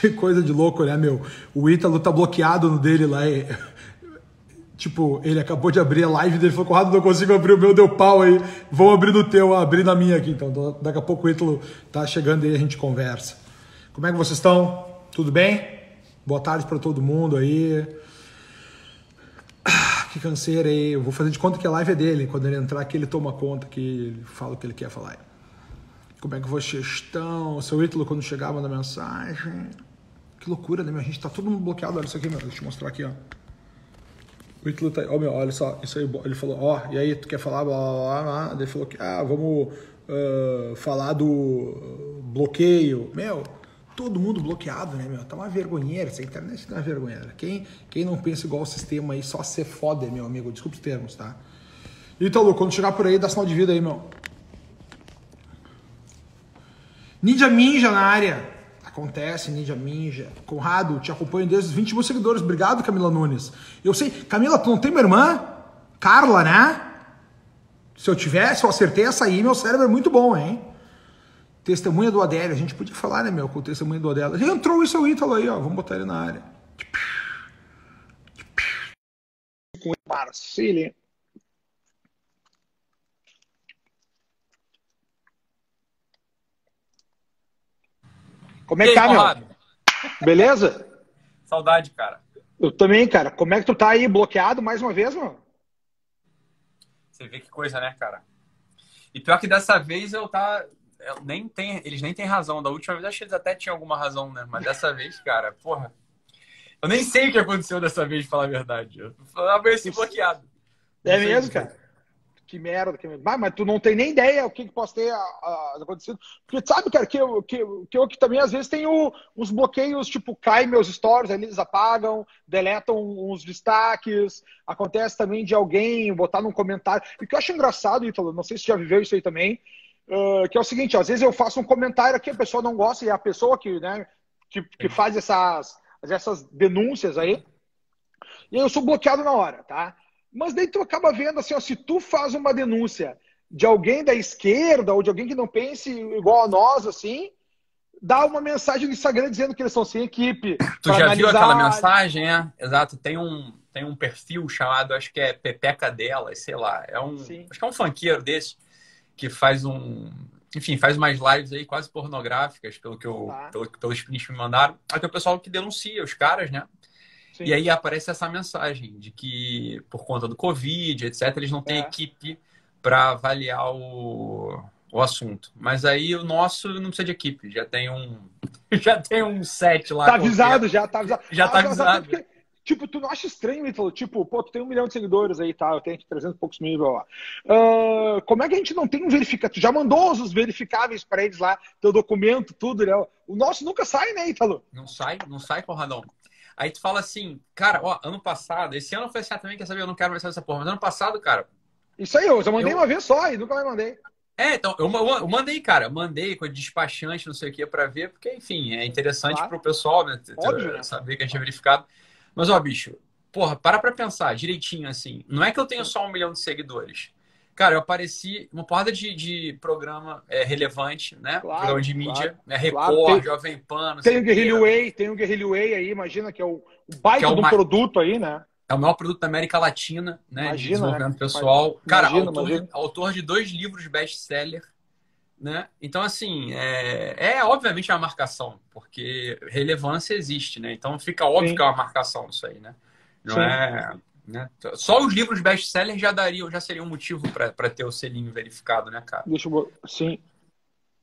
Que coisa de louco, né, meu? O Ítalo tá bloqueado no dele lá. E... Tipo, ele acabou de abrir a live dele, falou, Conrado, não consigo abrir o meu, deu pau aí. Vou abrir no teu, abrir na minha aqui. Então, daqui a pouco o Ítalo tá chegando aí a gente conversa. Como é que vocês estão? Tudo bem? Boa tarde para todo mundo aí. Ah, que canseira aí. Eu vou fazer de conta que a live é dele. Quando ele entrar aqui, ele toma conta que ele fala o que ele quer falar. Como é que vocês estão? Seu Ítalo, quando chegar, manda mensagem. Que loucura, né, meu? A gente tá todo mundo bloqueado. Olha isso aqui, meu. Deixa eu te mostrar aqui, ó. O Ítalo tá. Ó, meu, olha só. Isso aí. Ele falou, ó, e aí, tu quer falar? Blá, blá, blá, Ele falou que, ah, vamos uh, falar do bloqueio. Meu, todo mundo bloqueado, né, meu? Tá uma vergonheira. Essa internet tá uma vergonheira. Quem, quem não pensa igual o sistema aí, só se foda, meu amigo. Desculpa os termos, tá? Ítalo, quando chegar por aí, dá sinal de vida aí, meu. Ninja Minja na área. Acontece, Ninja Minja. Conrado, te acompanho desde os 20 mil seguidores. Obrigado, Camila Nunes. Eu sei. Camila, tu não tem minha irmã? Carla, né? Se eu tivesse, eu acertei essa aí, meu cérebro é muito bom, hein? Testemunha do Adélio. A gente podia falar, né, meu, com o testemunha do Adélio. Já entrou o seu Ítalo aí, ó. Vamos botar ele na área. Com Marcílio. Como é que tá, meu? Beleza? Saudade, cara. Eu também, cara. Como é que tu tá aí bloqueado mais uma vez, mano? Você vê que coisa, né, cara? E pior que dessa vez eu tá. Eu nem tem, eles nem têm razão. Da última vez acho que eles até tinham alguma razão, né? Mas dessa vez, cara, porra. Eu nem sei o que aconteceu dessa vez, de falar a verdade. Eu amanheci bloqueado. É mesmo, cara? Que merda, que merda. mas tu não tem nem ideia o que, que possa ter a, a, acontecido. Porque sabe, cara, que eu, que, que eu que também às vezes tenho uns bloqueios, tipo, cai meus stories, eles apagam, deletam uns destaques. Acontece também de alguém botar num comentário. E o que eu acho engraçado, Ítalo, não sei se já viveu isso aí também, uh, que é o seguinte, às vezes eu faço um comentário aqui, a pessoa não gosta, e a pessoa que, né, que, que faz essas, essas denúncias aí, e eu sou bloqueado na hora, tá? Mas daí tu acaba vendo assim, ó, se tu faz uma denúncia de alguém da esquerda ou de alguém que não pense igual a nós, assim, dá uma mensagem no Instagram dizendo que eles são sem equipe. Tu já analisar... viu aquela mensagem, é? Exato. Tem um, tem um perfil chamado, acho que é Pepeca Delas, sei lá. É um, Sim. acho que é um funkeiro desse que faz um, enfim, faz umas lives aí quase pornográficas, pelo que eu, tá. pelo, pelos prints me mandaram. Aí tem o pessoal que denuncia os caras, né? Sim. E aí aparece essa mensagem de que, por conta do Covid, etc., eles não têm é. equipe para avaliar o, o assunto. Mas aí o nosso não precisa de equipe, já tem um já tem um set lá. Tá avisado, já tá avisado. Já tá ah, avisado. Porque, tipo, tu não acha estranho, Ítalo? Tipo, pô, tu tem um milhão de seguidores aí, tá? Eu tenho 300 e poucos mil lá. Uh, como é que a gente não tem um verificado? Tu já mandou os verificáveis para eles lá, teu documento, tudo, né? O nosso nunca sai, né, Ítalo? Não sai, não sai, Conradão. Aí tu fala assim, cara, ó, ano passado, esse ano foi assim, ah, também quer saber, eu não quero mais saber essa porra, mas ano passado, cara. Isso aí, eu já mandei eu... uma vez só e nunca mais mandei. É, então, eu, eu mandei, cara, mandei com despachante, não sei o que, para ver, porque, enfim, é interessante claro. pro pessoal, né? Óbvio, né? Saber que a gente é verificado. Mas, ó, bicho, porra, para pra pensar direitinho assim. Não é que eu tenho só um milhão de seguidores. Cara, eu apareci uma porrada de, de programa é, relevante, né? Claro, programa de mídia, claro, né? Record, claro. Jovem Pan. Tem o Guerrilho Way, tem o Guerrilho Way aí, imagina que é o, o baita é do produto aí, né? É o maior produto da América Latina, né? Imagina, de desenvolvimento né? pessoal. Cara, imagina, autor, imagina. autor de dois livros best-seller, né? Então, assim, é, é obviamente uma marcação, porque relevância existe, né? Então fica óbvio Sim. que é uma marcação isso aí, né? Não Sim. é né? Só os livros best-seller já dariam, já seria um motivo para ter o selinho verificado, né, cara? Deixa eu. Sim.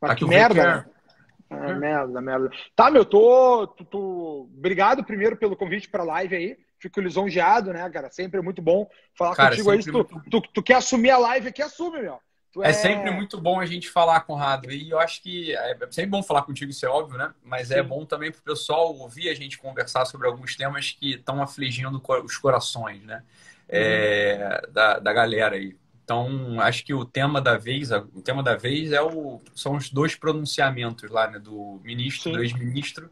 Mas que merda, né? É, merda, merda. Tá, meu, tô, tô, tô, Obrigado primeiro pelo convite pra live aí. Fico lisonjeado, né, cara? Sempre é muito bom falar cara, contigo aí. Tu, muito... tu, tu, quer assumir a live aqui, assume, meu. É... é... sempre muito bom a gente falar, Conrado. E eu acho que é sempre bom falar contigo, isso é óbvio, né? Mas é Sim. é bom também para o pessoal ouvir a gente conversar sobre alguns temas que estão afligindo os corações, né? É, uhum. da, da galera aí. Então, acho que o tema da vez, o tema da vez é o, são os dois pronunciamentos lá, né? Do ministro, Sim. do ex-ministro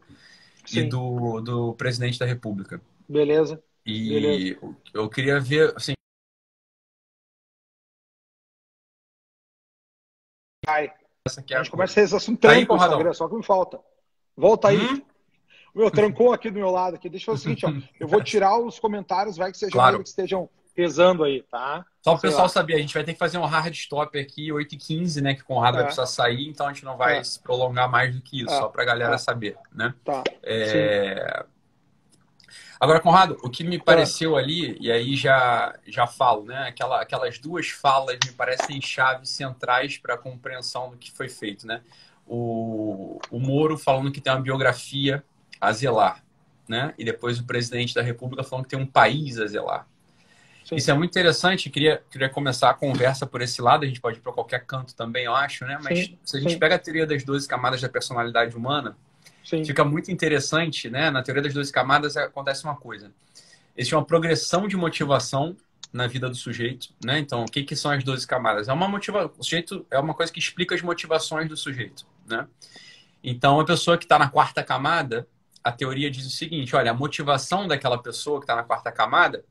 e do, do presidente da República. Beleza. E Beleza. eu queria ver, assim, Essa aqui é a, gente começa esse assunto tá aí, Instagram, só que me falta. Volta aí. Hum? Meu, trancou aqui do meu lado aqui. Deixa eu fazer o seguinte, ó. Eu vou tirar os comentários, vai que sejam claro. que estejam pesando aí, tá? Só para o pessoal lá. saber, a gente vai ter que fazer um hard stop aqui, 8h15, né? Que o Conrado é. vai precisar sair, então a gente não vai é. se prolongar mais do que isso, é. só para a galera é. saber, né? Tá. É... Agora, Conrado, o que me tá. pareceu ali, e aí já, já falo, né? Aquela, aquelas duas falas me parecem chaves centrais para a compreensão do que foi feito, né? O, o Moro falando que tem uma biografia a zelar, né? E depois o presidente da República falando que tem um país a zelar. Sim. Isso é muito interessante. Queria, queria começar a conversa por esse lado. A gente pode ir para qualquer canto também, eu acho, né? Mas sim, se a gente sim. pega a teoria das 12 camadas da personalidade humana, Sim. Fica muito interessante, né? Na teoria das 12 camadas acontece uma coisa. Existe uma progressão de motivação na vida do sujeito, né? Então, o que, que são as 12 camadas? É uma motivação. O sujeito é uma coisa que explica as motivações do sujeito, né? Então, a pessoa que está na quarta camada, a teoria diz o seguinte: olha, a motivação daquela pessoa que está na quarta camada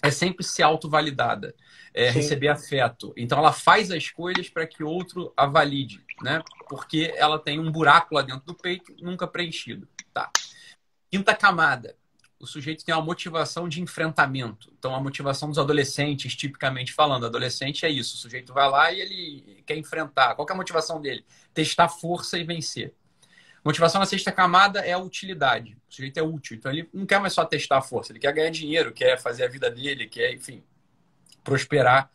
é sempre ser autovalidada, é receber afeto. Então, ela faz as coisas para que outro a valide né? Porque ela tem um buraco lá dentro do peito nunca preenchido. Tá. Quinta camada. O sujeito tem uma motivação de enfrentamento. Então, a motivação dos adolescentes, tipicamente falando, adolescente é isso. O sujeito vai lá e ele quer enfrentar. Qual é a motivação dele? Testar força e vencer. Motivação na sexta camada é a utilidade. O sujeito é útil. Então, ele não quer mais só testar a força. Ele quer ganhar dinheiro, quer fazer a vida dele, quer, enfim, prosperar.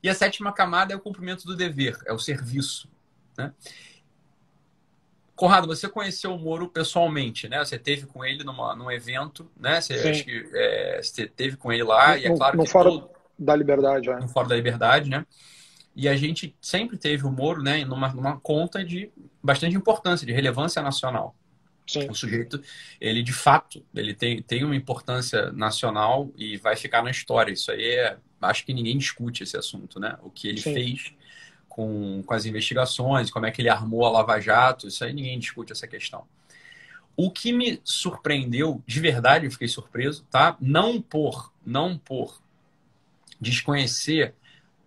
E a sétima camada é o cumprimento do dever, é o serviço. Né? Conrado, você conheceu o Moro pessoalmente, né? Você teve com ele numa, num evento, né? Você, acho que, é, você teve com ele lá, no, e é claro no que. Fora todo... da Liberdade, é. No Fora da Liberdade, né? E a gente sempre teve o Moro, né, numa, numa conta de bastante importância, de relevância nacional. Sim. O sujeito, ele de fato, ele tem, tem uma importância nacional e vai ficar na história. Isso aí é, acho que ninguém discute esse assunto, né? O que ele Sim. fez com, com as investigações, como é que ele armou a Lava Jato, isso aí ninguém discute essa questão. O que me surpreendeu, de verdade, eu fiquei surpreso, tá? Não por, não por desconhecer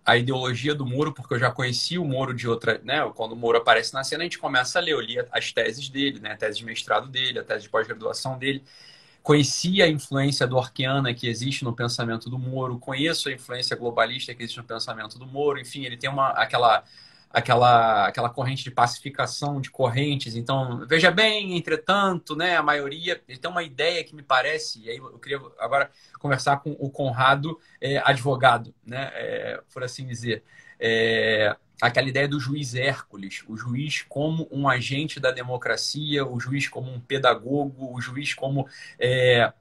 a ideologia do Moro, porque eu já conhecia o Moro de outra, né? Quando o Moro aparece na cena, a gente começa a ler, eu li as teses dele, né? A tese de mestrado dele, a tese de pós-graduação dele conhecia a influência do Orquiana que existe no pensamento do Moro, conheço a influência globalista que existe no pensamento do Moro, enfim, ele tem uma, aquela, aquela, aquela corrente de pacificação de correntes. Então, veja bem, entretanto, né, a maioria ele tem uma ideia que me parece, e aí eu queria agora conversar com o Conrado, é, advogado, né, é, por assim dizer. É, aquela ideia do juiz Hércules, o juiz como um agente da democracia, o juiz como um pedagogo, o juiz como é,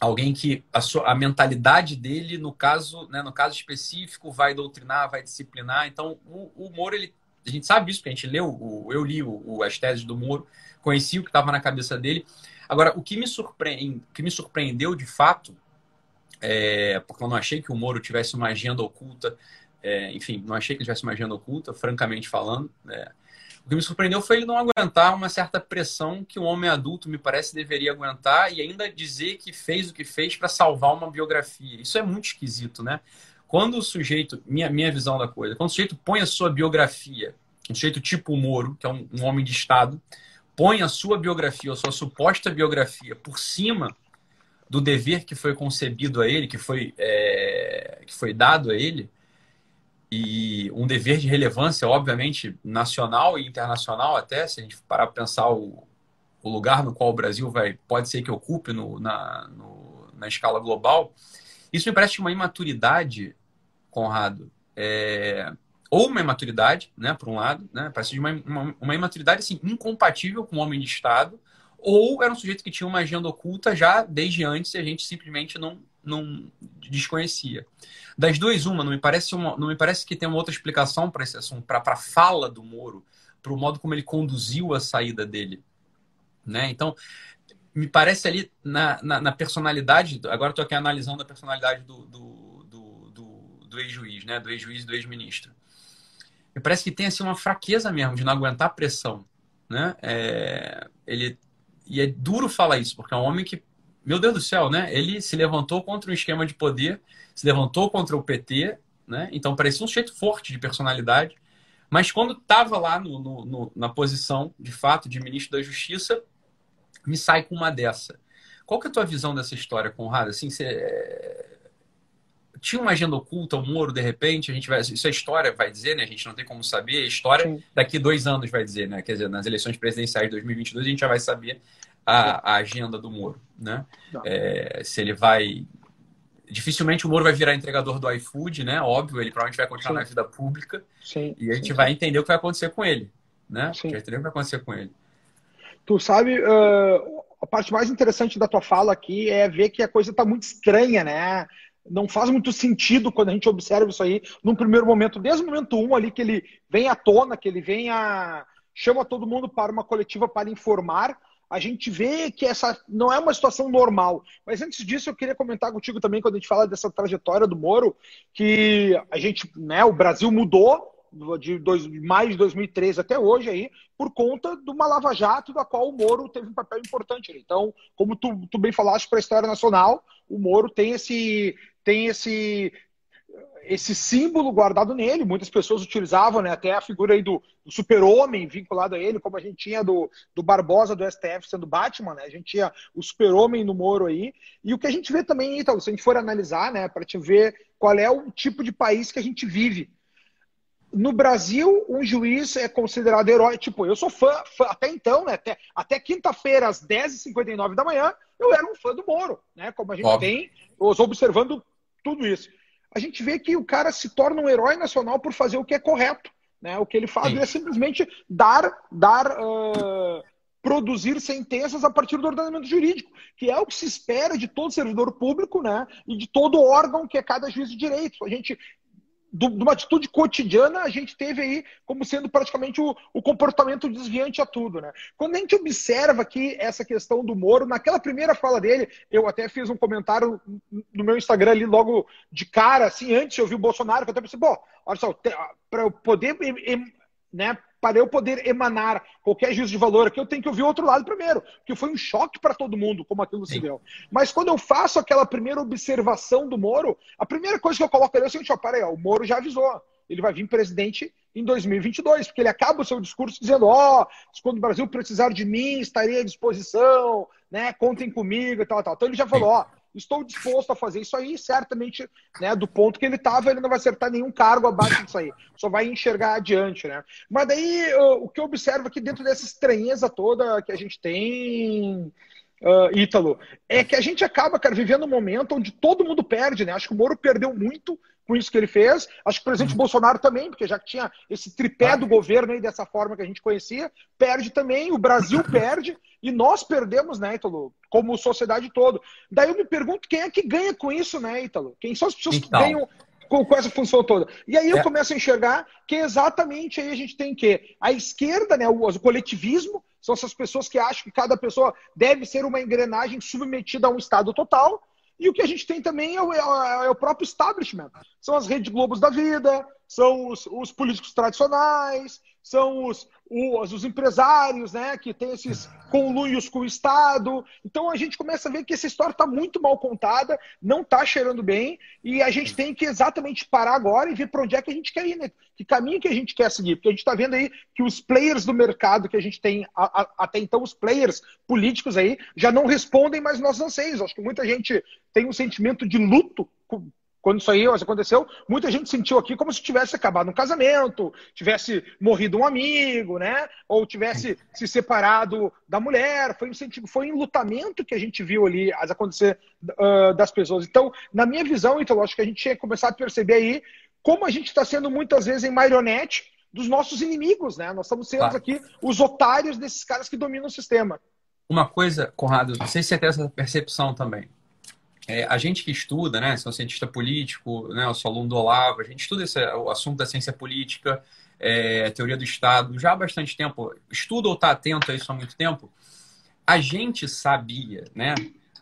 alguém que a, sua, a mentalidade dele, no caso, né, no caso específico, vai doutrinar, vai disciplinar. Então, o, o Moro, ele, a gente sabe isso, porque a gente leu, o, eu li o, as teses do Moro, conheci o que estava na cabeça dele. Agora, o que me, surpreende, que me surpreendeu de fato, é, porque eu não achei que o Moro tivesse uma agenda oculta, é, enfim, não achei que ele tivesse uma agenda oculta, francamente falando. É. O que me surpreendeu foi ele não aguentar uma certa pressão que um homem adulto, me parece, deveria aguentar e ainda dizer que fez o que fez para salvar uma biografia. Isso é muito esquisito, né? Quando o sujeito, minha, minha visão da coisa, quando o sujeito põe a sua biografia, um sujeito tipo Moro, que é um, um homem de Estado, põe a sua biografia, a sua suposta biografia, por cima do dever que foi concebido a ele, que foi, é, que foi dado a ele, e um dever de relevância, obviamente, nacional e internacional até, se a gente parar para pensar o, o, lugar no qual o Brasil vai, pode ser que ocupe no, na, no, na escala global, isso me parece uma imaturidade, Conrado, é, ou uma imaturidade, né, por um lado, né, parece uma, uma, uma imaturidade assim, incompatível com o homem de Estado, ou era um sujeito que tinha uma agenda oculta já desde antes e a gente simplesmente não, não desconhecia. Das duas, uma, não me parece, uma, não me parece que tem uma outra explicação para esse assunto, para a fala do Moro, para o modo como ele conduziu a saída dele. Né? Então, me parece ali na, na, na personalidade, agora estou aqui analisando a personalidade do, do, do, do, do ex-juiz, né? do ex-juiz e do ex-ministro. Me parece que tem assim, uma fraqueza mesmo de não aguentar a pressão. Né? É, ele, e é duro falar isso, porque é um homem que meu Deus do céu, né? Ele se levantou contra um esquema de poder, se levantou contra o PT, né? Então parecia um sujeito forte de personalidade. Mas quando estava lá no, no, no, na posição, de fato, de ministro da Justiça, me sai com uma dessa. Qual que é a tua visão dessa história, Conrado? Assim, você tinha uma agenda oculta, o Moro, de repente, a gente vai. Isso é história, vai dizer, né? A gente não tem como saber. A história Sim. daqui dois anos vai dizer, né? Quer dizer, nas eleições presidenciais de 2022, a gente já vai saber a, a agenda do Moro, né? É, se ele vai. Dificilmente o Moro vai virar entregador do iFood, né? Óbvio, ele provavelmente vai continuar Sim. na vida pública. Sim. E a gente vai entender o que vai acontecer com ele, né? Sim. A gente vai entender o que vai acontecer com ele. Tu sabe, uh, a parte mais interessante da tua fala aqui é ver que a coisa está muito estranha, né? Não faz muito sentido quando a gente observa isso aí num primeiro momento, desde o momento um ali que ele vem à tona, que ele vem a chama todo mundo para uma coletiva para informar, a gente vê que essa não é uma situação normal. Mas antes disso, eu queria comentar contigo também, quando a gente fala dessa trajetória do Moro, que a gente, né, o Brasil mudou de dois, maio de 2013 até hoje aí, por conta de uma lava-jato da qual o Moro teve um papel importante. Então, como tu, tu bem falaste para a história nacional, o Moro tem esse tem esse esse símbolo guardado nele. Muitas pessoas utilizavam né, até a figura aí do, do super-homem vinculado a ele, como a gente tinha do, do Barbosa do STF sendo Batman, né? A gente tinha o super-homem no Moro aí. E o que a gente vê também, então, se a gente for analisar, né, para te ver qual é o tipo de país que a gente vive. No Brasil, um juiz é considerado herói. Tipo, eu sou fã, fã até então, né? Até, até quinta-feira, às 10h59 da manhã, eu era um fã do Moro, né? Como a gente Óbvio. tem, observando tudo isso. A gente vê que o cara se torna um herói nacional por fazer o que é correto. Né? O que ele faz é simplesmente dar, dar uh, produzir sentenças a partir do ordenamento jurídico, que é o que se espera de todo servidor público né? e de todo órgão que é cada juiz de direito. A gente de uma atitude cotidiana, a gente teve aí como sendo praticamente o, o, comportamento desviante a tudo, né? Quando a gente observa aqui essa questão do Moro, naquela primeira fala dele, eu até fiz um comentário no meu Instagram ali logo de cara, assim, antes eu vi o Bolsonaro, que eu até pensei, pô, olha só, para eu poder né, para eu poder emanar qualquer juízo de valor aqui, eu tenho que ouvir o outro lado primeiro, que foi um choque para todo mundo, como aquilo Sim. se deu. Mas quando eu faço aquela primeira observação do Moro, a primeira coisa que eu coloco ali é o seguinte: ó, peraí, ó, o Moro já avisou, ele vai vir presidente em 2022, porque ele acaba o seu discurso dizendo: ó, oh, quando o Brasil precisar de mim, estarei à disposição, né, contem comigo e tal, tal. Então ele já falou: ó estou disposto a fazer isso aí, certamente, né, do ponto que ele estava, ele não vai acertar nenhum cargo abaixo disso aí, só vai enxergar adiante, né? Mas daí, o que eu observo aqui dentro dessa estranheza toda que a gente tem, uh, Ítalo, é que a gente acaba, cara, vivendo um momento onde todo mundo perde, né? Acho que o Moro perdeu muito com isso que ele fez. Acho que o presidente uhum. Bolsonaro também, porque já tinha esse tripé do governo aí dessa forma que a gente conhecia, perde também, o Brasil perde e nós perdemos, né, Ítalo, como sociedade toda. Daí eu me pergunto quem é que ganha com isso, né, Ítalo? Quem são as pessoas então. que ganham com, com, essa função toda? E aí eu é. começo a enxergar que exatamente aí a gente tem que a esquerda, né, o, o coletivismo, são essas pessoas que acham que cada pessoa deve ser uma engrenagem submetida a um Estado total. E o que a gente tem também é o, é o próprio establishment. São as redes Globos da vida, são os, os políticos tradicionais, são os, os, os, empresários, né, que tem esses conluios com o Estado. Então a gente começa a ver que essa história está muito mal contada, não está cheirando bem, e a gente tem que exatamente parar agora e ver para onde é que a gente quer ir, né? Que caminho que a gente quer seguir. Porque a gente está vendo aí que os players do mercado que a gente tem, a, a, até então, os players políticos aí, já não respondem mais nossos anseios. Acho que muita gente tem um sentimento de luto quando isso aí aconteceu, muita gente sentiu aqui como se tivesse acabado um casamento, tivesse morrido um amigo, né? Ou tivesse se separado da mulher. Foi um sentido, foi um lutamento que a gente viu ali acontecer uh, das pessoas. Então, na minha visão, então, acho que a gente tinha que começar a perceber aí como a gente está sendo muitas vezes em marionete dos nossos inimigos, né? Nós estamos sendo claro. aqui os otários desses caras que dominam o sistema. Uma coisa, Conrado, não sei se você tem essa percepção também é, a gente que estuda, né, sou cientista político, né, eu sou aluno do Olavo, a gente estuda esse, o assunto da ciência política, é, teoria do Estado, já há bastante tempo, estuda ou está atento a isso há muito tempo, a gente sabia, né,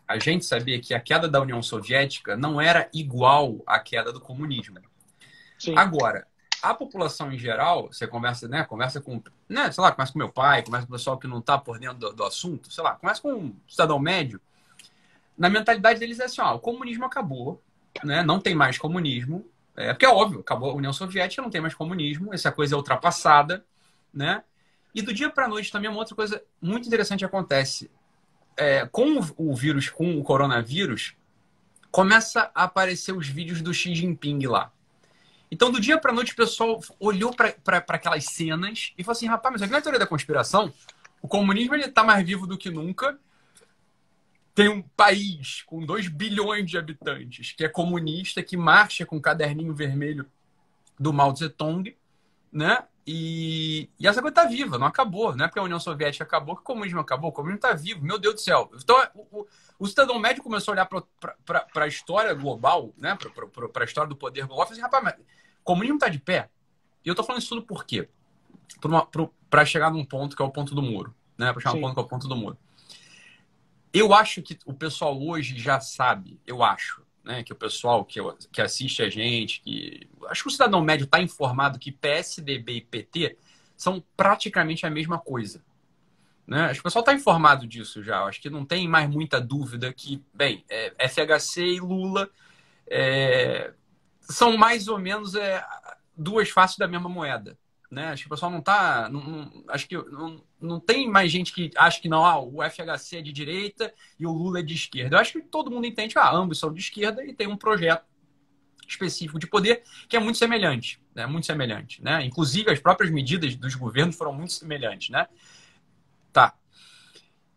a gente sabia que a queda da União Soviética não era igual à queda do comunismo. Sim. Agora, a população em geral, você conversa, né, conversa com, né, sei lá, conversa com meu pai, conversa com o pessoal que não está por dentro do, do assunto, sei lá, conversa com um cidadão médio, na mentalidade deles é assim, ó, o comunismo acabou, né? Não tem mais comunismo. É, porque é óbvio, acabou a União Soviética, não tem mais comunismo, essa coisa é ultrapassada, né? E do dia para a noite também uma outra coisa muito interessante acontece. é, com o vírus, com o coronavírus, começa a aparecer os vídeos do Xi Jinping lá. Então, do dia para noite, o pessoal olhou para aquelas cenas e falou assim: rapaz, mas aqui na teoria da conspiração, o comunismo está mais vivo do que nunca. Tem um país com 2 bilhões de habitantes que é comunista, que marcha com o caderninho vermelho do Mao Tung, né? E, e essa coisa está viva, não acabou. Não é porque a União Soviética acabou que o comunismo acabou. O comunismo está vivo, meu Deus do céu. Então, o, o, o cidadão médio começou a olhar para a história global, né? para a história do poder global, e falou assim, rapaz, mas o comunismo está de pé? E eu estou falando isso tudo por quê? Para chegar num ponto que é o ponto do muro. Né? Para chegar num ponto que é o ponto do muro. Eu acho que o pessoal hoje já sabe, eu acho, né, que o pessoal que, que assiste a gente, que acho que o cidadão médio está informado que PSDB e PT são praticamente a mesma coisa. Né? Acho que o pessoal está informado disso já. Acho que não tem mais muita dúvida que, bem, é, FHC e Lula é, são mais ou menos é, duas faces da mesma moeda. Né? Acho que o pessoal não está. Não, não, acho que não, não tem mais gente que acha que não, ah, o FHC é de direita e o Lula é de esquerda. Eu acho que todo mundo entende que ah, ambos são de esquerda e tem um projeto específico de poder que é muito semelhante, né? Muito semelhante, né? Inclusive as próprias medidas dos governos foram muito semelhantes, né? Tá.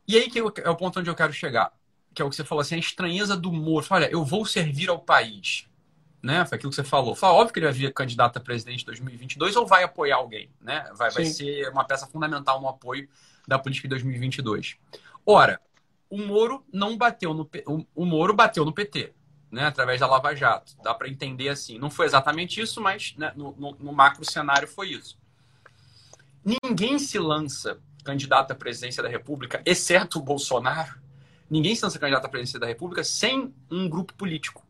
E aí que é o ponto onde eu quero chegar, que é o que você falou assim, a estranheza do Moro. Olha, eu vou servir ao país, né? Foi aquilo que você falou. Foi óbvio que ele vai vir candidato a presidente em 2022 ou vai apoiar alguém, né? Vai, vai ser uma peça fundamental no apoio da política de 2022. Ora, o Moro não bateu no o Moro bateu no PT, né? Através da Lava Jato. Dá para entender assim. Não foi exatamente isso, mas né, no, no, no macro cenário foi isso. Ninguém se lança candidato à presidência da República, exceto o Bolsonaro. Ninguém se lança candidato à presidência da República sem um grupo político.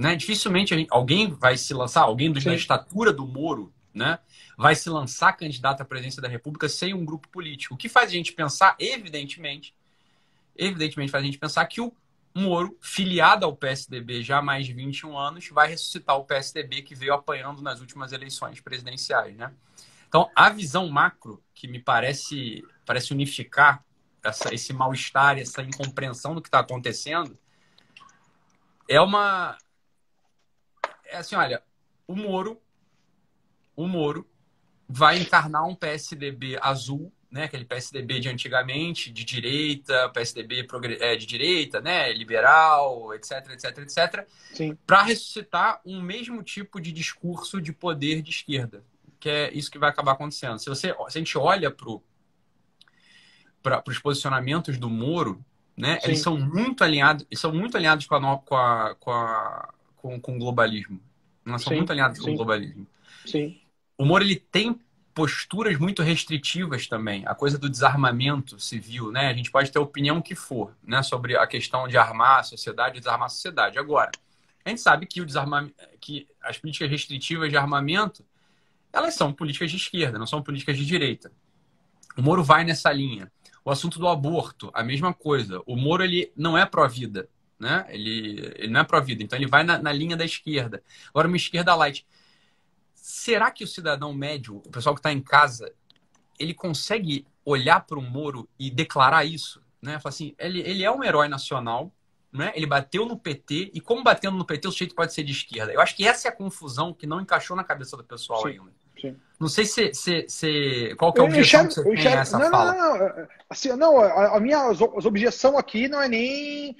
Né? Dificilmente gente, alguém vai se lançar, alguém da estatura do Moro, né? vai se lançar candidato à presidência da República sem um grupo político. O que faz a gente pensar, evidentemente, evidentemente faz a gente pensar que o Moro, filiado ao PSDB já há mais de 21 anos, vai ressuscitar o PSDB que veio apanhando nas últimas eleições presidenciais, né? Então, a visão macro, que me parece, parece unificar essa, esse mal-estar, essa incompreensão do que está acontecendo, é uma. É assim, olha, o Moro, o Moro vai encarnar um PSDB azul né, aquele PSDB de antigamente, de direita, PSDB é, de direita, né, liberal, etc, etc, etc, para ressuscitar um mesmo tipo de discurso de poder de esquerda, que é isso que vai acabar acontecendo. Se, você, se a gente olha para os posicionamentos do Moro, né, eles são muito alinhados, eles são muito alinhados com, a, com, a, com, a, com, com o globalismo. São Sim. muito alinhados com Sim. o globalismo. Sim. O Moro ele tem posturas muito restritivas também. A coisa do desarmamento civil, né? A gente pode ter a opinião que for, né, sobre a questão de armar a sociedade, desarmar a sociedade. Agora, a gente sabe que o desarmamento, que as políticas restritivas de armamento, elas são políticas de esquerda, não são políticas de direita. O Moro vai nessa linha. O assunto do aborto, a mesma coisa. O Moro ele não é pró-vida, né? Ele, ele não é pró-vida, então ele vai na, na linha da esquerda. Agora, uma esquerda light será que o cidadão médio, o pessoal que está em casa, ele consegue olhar para o Moro e declarar isso? Né? Falar assim, ele, ele é um herói nacional, né? ele bateu no PT, e como batendo no PT, o sujeito pode ser de esquerda. Eu acho que essa é a confusão que não encaixou na cabeça do pessoal Sim. ainda. Sim. Não sei se, se, se, qual que é a objeção enxergo, que você tem nessa não, fala. Não, não, assim, não a, a minha objeção aqui não é nem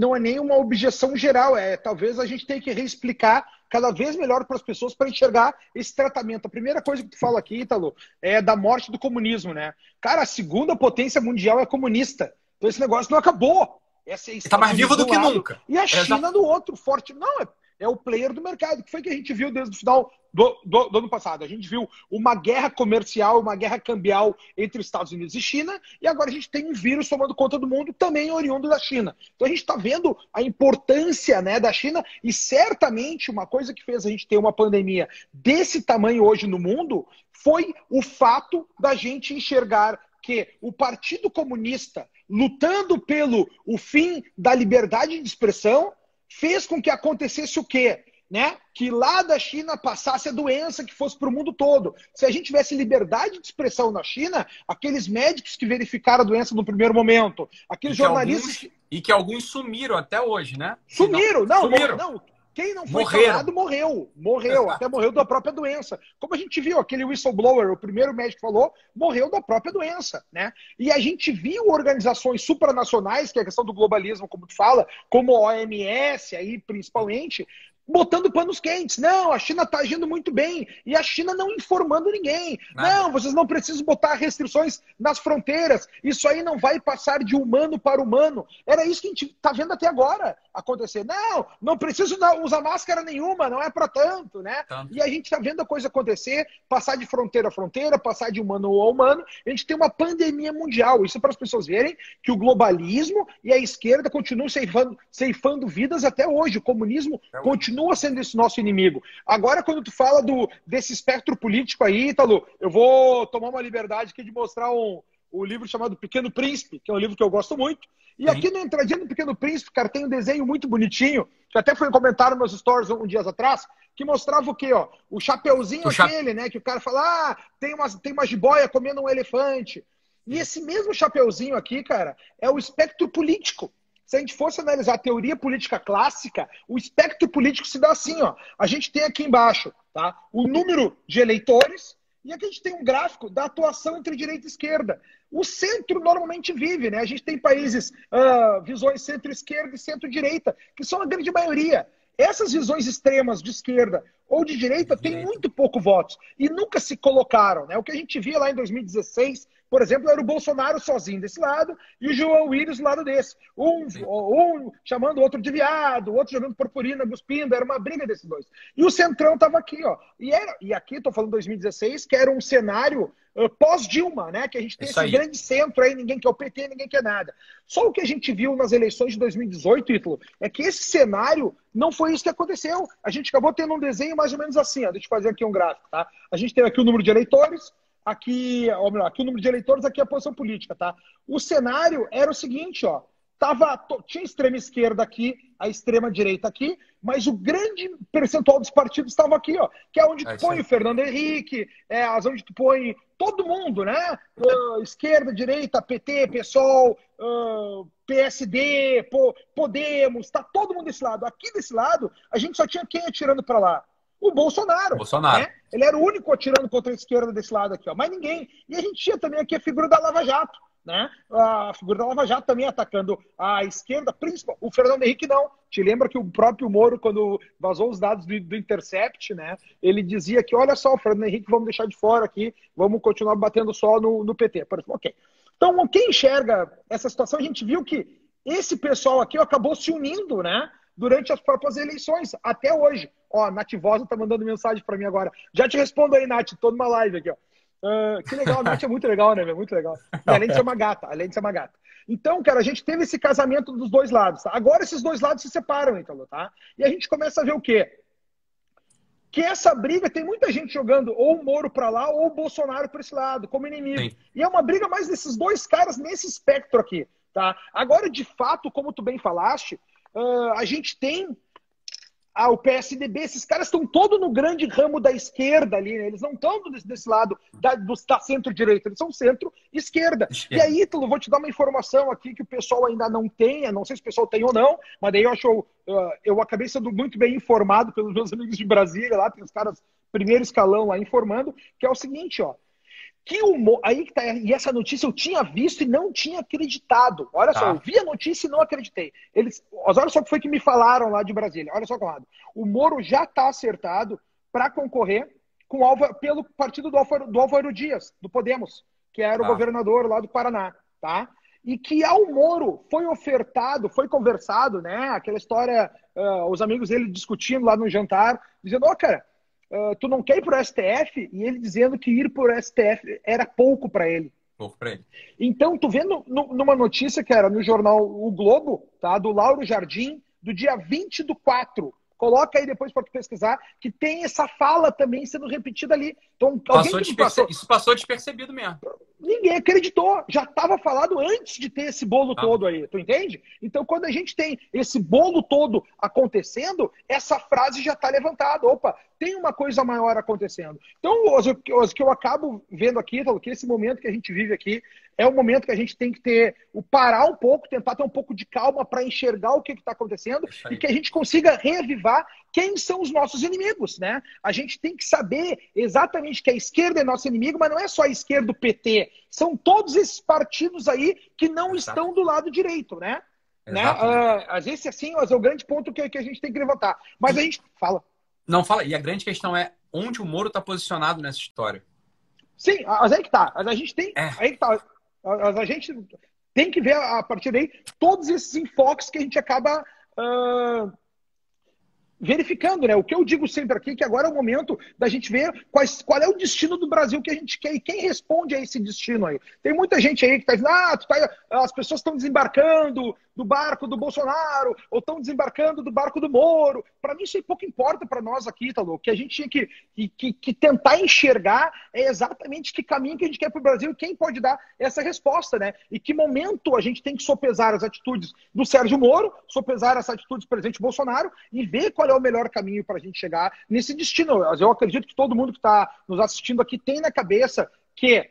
não é nem uma objeção geral, é talvez a gente tenha que reexplicar cada vez melhor para as pessoas para enxergar esse tratamento. A primeira coisa que tu fala aqui, Ítalo, é da morte do comunismo, né? Cara, a segunda potência mundial é comunista. Então esse negócio não acabou. Essa Está mais vivo do, do que lado, nunca. E a China é do outro, forte. Não, é é o player do mercado. que foi que a gente viu desde o final do, do, do, ano passado? A gente viu uma guerra comercial, uma guerra cambial entre Estados Unidos e China, e agora a gente tem um vírus tomando conta do mundo, também oriundo da China. Então a gente está vendo a importância né, da China, e certamente uma coisa que fez a gente ter uma pandemia desse tamanho hoje no mundo foi o fato da gente enxergar que o Partido Comunista, lutando pelo o fim da liberdade de expressão, fez com que acontecesse o quê? né, que lá da China passasse a doença que fosse para o mundo todo. Se a gente tivesse liberdade de expressão na China, aqueles médicos que verificaram a doença no primeiro momento, aqueles jornalistas. Alguns, e que alguns sumiram até hoje, né? Sumiram, não, não, sumiram. não. Quem não foi falado morreu. Morreu, até morreu da própria doença. Como a gente viu, aquele whistleblower, o primeiro médico falou, morreu da própria doença, né? E a gente viu organizações supranacionais, que é a questão do globalismo, como tu fala, como a OMS aí principalmente, botando panos quentes. Não, a China está agindo muito bem. E a China não informando ninguém. Nada. Não, vocês não precisam botar restrições nas fronteiras. Isso aí não vai passar de humano para humano. Era isso que a gente está vendo até agora acontecer. Não, não preciso usar máscara nenhuma, não é para tanto, né? Tanto. E a gente está vendo a coisa acontecer, passar de fronteira a fronteira, passar de humano a humano. A gente tem uma pandemia mundial. Isso é para as pessoas verem que o globalismo e a esquerda continuam ceifando, ceifando vidas até hoje. O comunismo é continua continua sendo esse nosso inimigo. Agora, quando tu fala do, desse espectro político aí, Ítalo, eu vou tomar uma liberdade aqui de mostrar um, um livro chamado Pequeno Príncipe, que é um livro que eu gosto muito. E Sim. aqui na entradinha do Pequeno Príncipe, cara, tem um desenho muito bonitinho, que até foi um comentário nos meus stories um, um dias atrás, que mostrava o quê, ó? O chapeuzinho o aquele, né? Que o cara fala, ah, tem uma, tem uma jiboia comendo um elefante. E esse mesmo chapeuzinho aqui, cara, é o espectro político. Se a gente fosse analisar a teoria política clássica, o espectro político se dá assim, ó. A gente tem aqui embaixo, tá? O número de eleitores e aqui a gente tem um gráfico da atuação entre direita e esquerda. O centro normalmente vive, né? A gente tem países, uh, visões centro-esquerda e centro-direita, que são a grande maioria. Essas visões extremas de esquerda ou de direita têm muito pouco votos e nunca se colocaram. Né? O que a gente via lá em 2016 por exemplo, era o Bolsonaro sozinho desse lado e o João Willis do lado desse. Um, um chamando o outro de viado, o outro jogando purpurina, cuspindo, era uma briga desses dois. E o Centrão estava aqui, ó. E, era, e aqui, estou falando 2016, que era um cenário uh, pós-Dilma, né? Que a gente tem Isso esse aí. grande centro aí, ninguém quer o PT, ninguém quer nada. Só o que a gente viu nas eleições de 2018, Ítalo, é que esse cenário não foi isso que aconteceu. A gente acabou tendo um desenho mais ou menos assim, ó. Deixa eu fazer aqui um gráfico, tá? A gente tem aqui o número de eleitores, aqui, ou melhor, aqui o número de eleitores, aqui a posição política, tá? O cenário era o seguinte, ó. Tava, tinha extrema esquerda aqui, a extrema direita aqui, mas o grande percentual dos partidos estava aqui, ó, que é onde tu é põe o Fernando Henrique, é onde tu põe todo mundo, né? Uh, esquerda, direita, PT, PSOL, uh, PSD, Podemos, tá todo mundo desse lado. Aqui desse lado, a gente só tinha quem atirando para lá? o Bolsonaro. Bolsonaro. Né? Ele era o único atirando contra a esquerda desse lado aqui, ó. Mas ninguém. E a gente tinha também aqui a figura da Lava Jato. Né? A figura da Lava Jato também atacando a esquerda, principal. O Fernando Henrique não. Te lembra que o próprio Moro, quando vazou os dados do, do, Intercept, né? Ele dizia que, olha só, o Fernando Henrique vamos deixar de fora aqui, vamos continuar batendo só no, no PT. Ok. Então, quem enxerga essa situação, a gente viu que esse pessoal aqui acabou se unindo, né? Durante as próprias eleições, até hoje. Ó, a Nativosa tá mandando mensagem para mim agora. Já te respondo aí, Nath, tô numa live aqui, ó. Uh, que legal, a Nath é muito legal, né, Muito legal. E além de ser uma gata, além de ser uma gata. Então, cara, a gente teve esse casamento dos dois lados. Tá? Agora esses dois lados se separam, então, tá? E a gente começa a ver o quê? Que essa briga tem muita gente jogando ou o Moro para lá ou o Bolsonaro para esse lado, como inimigo. Sim. E é uma briga mais desses dois caras nesse espectro aqui, tá? Agora, de fato, como tu bem falaste, Uh, a gente tem ah, o PSDB, esses caras estão todos no grande ramo da esquerda ali, né? Eles não estão desse, desse, lado da, da centro-direita, eles são centro-esquerda. E aí, Ítalo, vou te dar uma informação aqui que o pessoal ainda não tem, não sei se o pessoal tem ou não, mas daí eu acho, uh, eu acabei sendo muito bem informado pelos meus amigos de Brasília, lá tem os caras primeiro escalão lá informando, que é o seguinte, ó, que humor. Aí que tá. E essa notícia eu tinha visto e não tinha acreditado. Olha tá. só, eu vi a notícia e não acreditei. Eles, olha só o que foi que me falaram lá de Brasília. Olha só, Conrado. O Moro já está acertado para concorrer com Álvaro, pelo partido do Álvaro, do Álvaro Dias, do Podemos, que era o tá. governador lá do Paraná, tá? E que ao Moro foi ofertado, foi conversado, né? Aquela história, uh, os amigos dele discutindo lá no jantar, dizendo: Ó, oh, cara, uh, tu não quer ir pro STF? E ele dizendo que ir pro STF era pouco para ele. Pouco para ele. Então, tu vendo numa notícia que era no jornal O Globo, tá? Do Lauro Jardim, do dia 20 do 4, coloca aí depois para pesquisar, que tem essa fala também sendo repetida ali. Então, passou passou... Isso passou despercebido mesmo. Ninguém acreditou, já estava falado antes de ter esse bolo ah. todo aí, tu entende? Então, quando a gente tem esse bolo todo acontecendo, essa frase já está levantada. Opa, tem uma coisa maior acontecendo. Então, o que eu acabo vendo aqui, que esse momento que a gente vive aqui é um momento que a gente tem que ter o parar um pouco, tentar ter um pouco de calma para enxergar o que está acontecendo e que a gente consiga reavivar quem são os nossos inimigos, né? A gente tem que saber exatamente que a esquerda é nosso inimigo, mas não é só a esquerda do PT, são todos esses partidos aí que não Exato. estão do lado direito, né? né? Uh, às vezes, assim, é o grande ponto que, que a gente tem que levantar. Mas a gente fala. Não, fala. E a grande questão é onde o Moro está posicionado nessa história. Sim, mas aí que tá. A gente tem. É. Aí que tá. A, a, gente tem que ver a partir daí todos esses enfoques que a gente acaba uh, verificando, né? O que eu digo sempre aqui, que agora é o momento da gente ver quais, qual é o destino do Brasil que a gente quer e quem responde a esse destino aí. Tem muita gente aí que está dizendo, ah, tá, as pessoas estão desembarcando do barco do Bolsonaro, ou estão desembarcando do barco do Moro. Para mim, isso aí pouco importa para nós aqui, Italo. O que a gente tinha que, que, que, tentar enxergar é exatamente que caminho que a gente quer para o Brasil e quem pode dar essa resposta, né? E que momento a gente tem que sopesar as atitudes do Sérgio Moro, sopesar as atitudes do presidente Bolsonaro e ver qual é o melhor caminho para a gente chegar nesse destino. Eu acredito que todo mundo que está nos assistindo aqui tem na cabeça que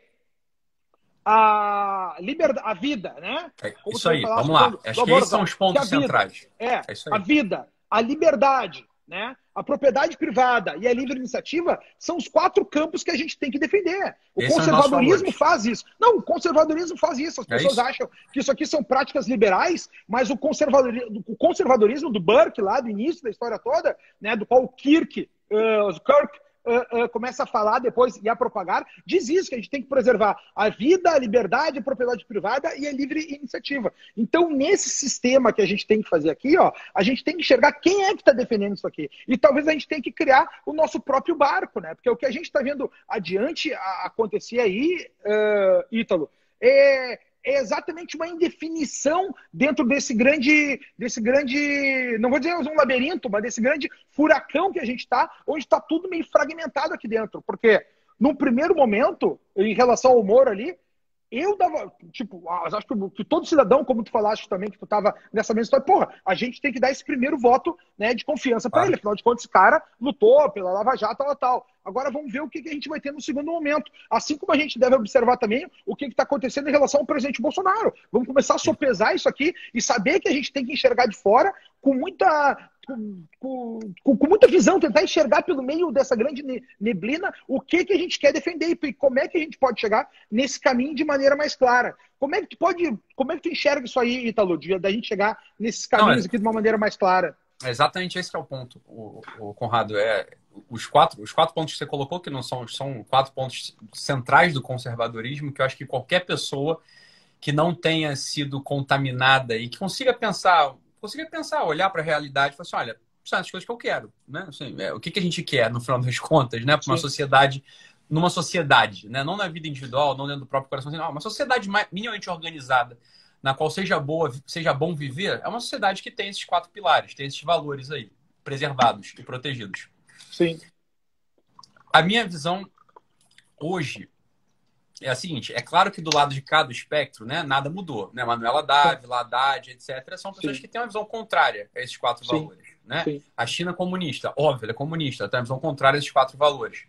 a liberdade, a vida, né? É, isso aí, vamos lá. Acho que esses são os pontos centrais. É, é a vida, a liberdade, né? A propriedade privada e a livre iniciativa são os quatro campos que a gente tem que defender. O Esse conservadorismo é faz isso. Não, o conservadorismo faz isso. As é pessoas é isso? acham que isso aqui são práticas liberais, mas o conservadorismo, o conservadorismo do Burke, lá do início da história toda, né, do qual o Kirk, uh, Kirk uh, começa a falar depois e a propagar, diz isso, que a gente tem que preservar a vida, a liberdade, a propriedade privada e a livre iniciativa. Então, nesse sistema que a gente tem que fazer aqui, ó, a gente tem que enxergar quem é que está defendendo isso aqui. E talvez a gente tenha que criar o nosso próprio barco, né? Porque o que a gente está vendo adiante acontecer aí, uh, Ítalo, é, é exatamente uma indefinição dentro desse grande, desse grande, não vou dizer um labirinto, mas desse grande furacão que a gente está, onde está tudo meio fragmentado aqui dentro. Porque, num primeiro momento, em relação ao Moro ali, eu dava, tipo, acho que, que, todo cidadão, como tu falaste também, que tu tava nessa mesma história, porra, a gente tem que dar esse primeiro voto né, de confiança para ele. Afinal de contas, esse cara lutou pela Lava Jato, tal, tal. Agora vamos ver o que, que a gente vai ter no segundo momento. Assim como a gente deve observar também o que está acontecendo em relação ao presidente Bolsonaro. Vamos começar a sopesar isso aqui e saber que a gente tem que enxergar de fora com muita, com, com, com, muita visão, tentar enxergar pelo meio dessa grande neblina o que, que a gente quer defender e como é que a gente pode chegar nesse caminho de maneira mais clara. Como é que tu pode, como é que tu enxerga isso aí, Italo, da gente chegar nesses caminhos Não, é... aqui de uma maneira mais clara? exatamente esse é o ponto, o, o Conrado. É, os quatro, os quatro pontos que você colocou, que não são, são quatro pontos centrais do conservadorismo, que eu acho que qualquer pessoa que não tenha sido contaminada e que consiga pensar, consiga pensar, olhar para a realidade e falar assim, olha, são as coisas que eu quero, né? Assim, é, o que, que a gente quer, no final das contas, né? Para uma sociedade, numa sociedade, né? Não na vida individual, não dentro do próprio coração, assim, não, uma sociedade minimamente organizada, na qual seja boa, seja bom viver, é uma sociedade que tem esses quatro pilares, tem esses valores aí, preservados e protegidos. Sim. A minha visão hoje é a seguinte: é claro que do lado de cá do espectro, né, nada mudou. Né? Manuela Dávila, Haddad, etc., são pessoas Sim. que têm uma visão contrária a esses quatro Sim. valores. Né? Sim. A China é comunista, óbvio, ela é comunista, tem uma visão contrária a esses quatro valores.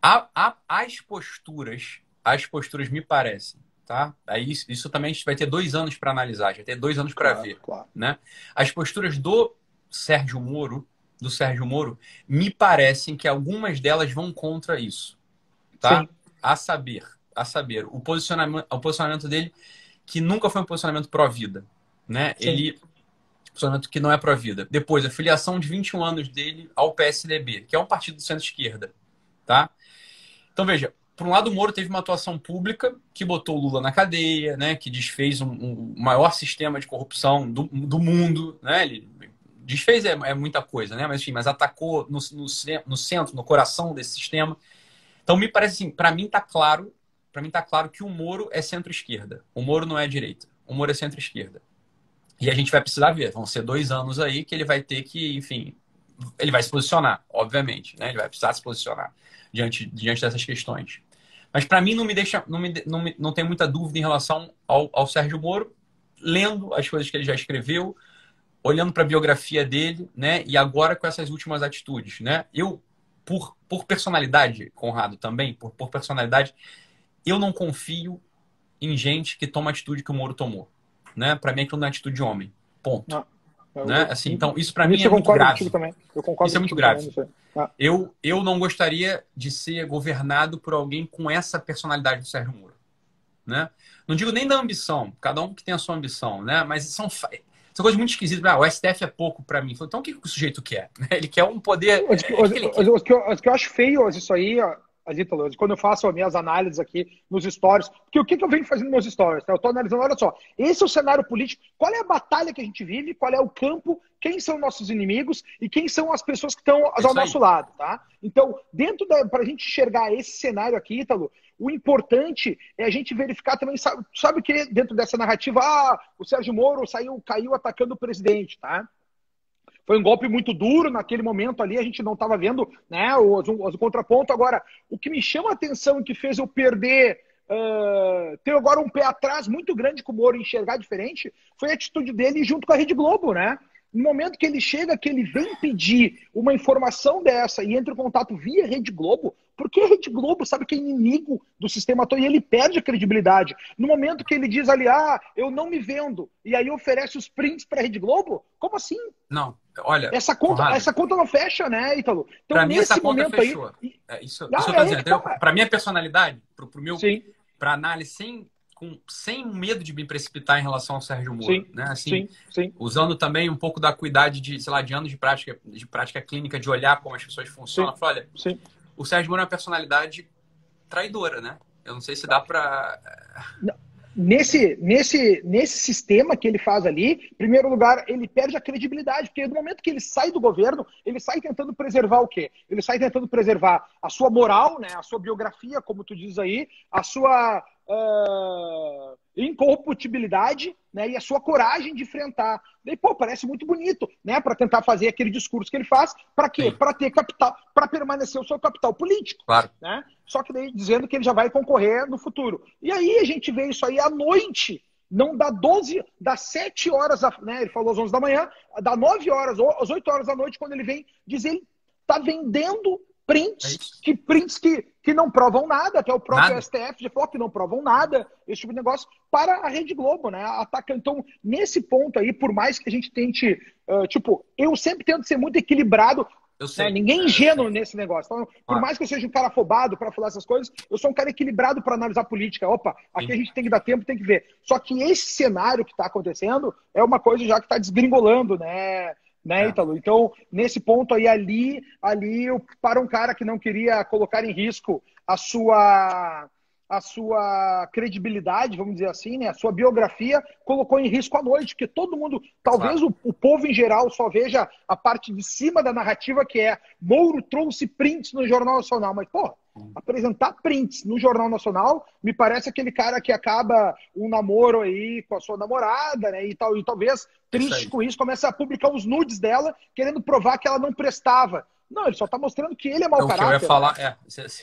A, a, as posturas, as posturas me parecem, tá? Aí isso, isso também a gente vai ter dois anos para analisar, já ter dois anos para claro, ver, claro. né? As posturas do Sérgio Moro do Sérgio Moro, me parecem que algumas delas vão contra isso. Tá? Sim. A saber, a saber, o posicionamento, o posicionamento dele que nunca foi um posicionamento pró-vida, né? Sim. Ele posicionamento que não é pró-vida. Depois, a filiação de 21 anos dele ao PSDB, que é um partido do centro-esquerda, tá? Então, veja, por um lado, o Moro teve uma atuação pública que botou o Lula na cadeia, né? Que desfez um, um maior sistema de corrupção do, do mundo, né? Ele desfez é, é, muita coisa, né? Mas, enfim, mas atacou no, no, no, centro, no coração desse sistema. Então, me parece assim, para mim tá claro, para mim tá claro que o Moro é centro-esquerda. O Moro não é direita. O Moro é centro-esquerda. E a gente vai precisar ver. Vão ser dois anos aí que ele vai ter que, enfim, ele vai se posicionar, obviamente, né? Ele vai precisar se posicionar diante, diante dessas questões. Mas para mim não me deixa, não, me, não, me, não tem muita dúvida em relação ao, ao Sérgio Moro, lendo as coisas que ele já escreveu, olhando para a biografia dele, né? E agora com essas últimas atitudes, né? Eu, por, por personalidade, Conrado, também, por, por personalidade, eu não confio em gente que toma a atitude que o Moro tomou, né? Para mim aquilo não é atitude de homem, ponto. Não. Né? Assim, então, isso para mim é muito grave. Também. Eu concordo isso é muito grave. Ah. Eu, eu não gostaria de ser governado por alguém com essa personalidade do Sérgio Moro. Né? Não digo nem da ambição, cada um que tem a sua ambição, né? mas são, são coisas muito esquisitas. Ah, o STF é pouco para mim. Então, o que, o sujeito quer? Ele quer um poder. O que, o que eu acho feio isso aí, Ítalo, quando eu faço as minhas análises aqui nos stories, porque o que, que eu venho fazendo nos meus stories? Tá? Eu estou analisando, olha só, esse é o cenário político, qual é a batalha que a gente vive, qual é o campo, quem são nossos inimigos e quem são as pessoas que estão ao nosso lado, tá? Então, dentro da. Para a gente enxergar esse cenário aqui, Ítalo, o importante é a gente verificar também, sabe, sabe que dentro dessa narrativa, ah, o Sérgio Moro saiu, caiu atacando o presidente, tá? Foi um golpe muito duro naquele momento ali, a gente não estava vendo né, o, o, contraponto. Agora, o que me chama a atenção e que fez eu perder, uh, ter agora um pé atrás muito grande com o Moro enxergar diferente, foi a atitude dele junto com a Rede Globo, né? No momento que ele chega, que ele vem pedir uma informação dessa e entra em contato via Rede Globo, porque a Rede Globo sabe que é inimigo do sistema todo e ele perde a credibilidade. No momento que ele diz ali, ah, eu não me vendo, e aí oferece os prints para a Rede Globo, como assim? Não, olha. Essa conta, essa conta não fecha, né, Ítalo? Então, pra nesse mim, essa momento conta fechou. aí. É, isso, ah, isso eu tô dizendo. Então, para minha personalidade, para meu. Para análise sem com, sem medo de me precipitar em relação ao Sérgio Moro, sim, né? Assim, sim, sim. usando também um pouco da cuidade de, sei lá, de anos de prática, de prática clínica, de olhar como as pessoas funcionam. Sim, olha, sim. O Sérgio Moro é uma personalidade traidora, né? Eu não sei se dá para nesse, nesse, nesse sistema que ele faz ali, em primeiro lugar, ele perde a credibilidade, porque no momento que ele sai do governo, ele sai tentando preservar o quê? Ele sai tentando preservar a sua moral, né, a sua biografia, como tu diz aí, a sua uh, incorruptibilidade né, e a sua coragem de enfrentar. Daí, pô, parece muito bonito, né? Para tentar fazer aquele discurso que ele faz, para quê? Para ter capital, para permanecer o seu capital político. Claro. Né? Só que daí dizendo que ele já vai concorrer no futuro. E aí a gente vê isso aí à noite. Não dá 12, dá 7 horas, né? Ele falou às 11 da manhã, dá 9 horas, ou às 8 horas da noite, quando ele vem dizer ele tá vendendo prints, é que prints que, que não provam nada, até o próprio nada. STF já falou que não provam nada, esse tipo de negócio, para a Rede Globo, né? Ataca. Então, nesse ponto aí, por mais que a gente tente, uh, tipo, eu sempre tento ser muito equilibrado. Eu sei. Né? Ninguém é ingênuo nesse negócio. Então, por ah. mais que eu seja um cara afobado para falar essas coisas, eu sou um cara equilibrado para analisar política. Opa, aqui Sim. a gente tem que dar tempo, tem que ver. Só que esse cenário que está acontecendo é uma coisa já que está desgringolando, né? Né, é. Ítalo? Então, nesse ponto aí, ali, ali, para um cara que não queria colocar em risco a sua a sua credibilidade, vamos dizer assim, né, a sua biografia, colocou em risco à noite, porque todo mundo, talvez claro. o, o, povo em geral só veja a parte de cima da narrativa que é Mouro trouxe prints no Jornal Nacional, mas, pô, apresentar prints no Jornal Nacional, me parece aquele cara que acaba um namoro aí com a sua namorada, né? E, tal, e talvez, triste isso com isso, começa a publicar os nudes dela, querendo provar que ela não prestava. Não, ele só tá mostrando que ele é mau então, caráter. eu ia falar, é,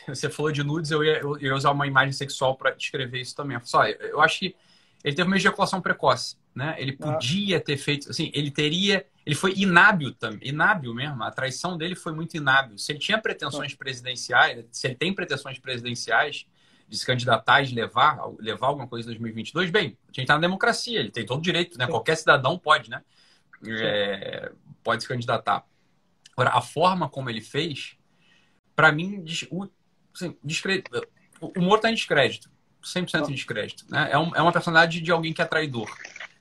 você falou de nudes, eu ia, eu ia usar uma imagem sexual para descrever isso também. Só, eu acho que ele teve uma ejaculação precoce, né? Ele ah. podia ah. ter feito, assim, ele teria ele foi inábil também, inábil mesmo. A traição dele foi muito inábil. Se ele tinha pretensões presidenciais, se ele tem pretensões presidenciais de se candidatar e levar, levar alguma coisa em 2022, bem, a gente está na democracia, ele tem todo o direito, né? Sim. Qualquer cidadão pode, né? É, pode se candidatar. Agora, a forma como ele fez, para mim, o, assim, o humor está em descrédito. 100% em descrédito. Né? É, um, é uma personalidade de alguém que é traidor.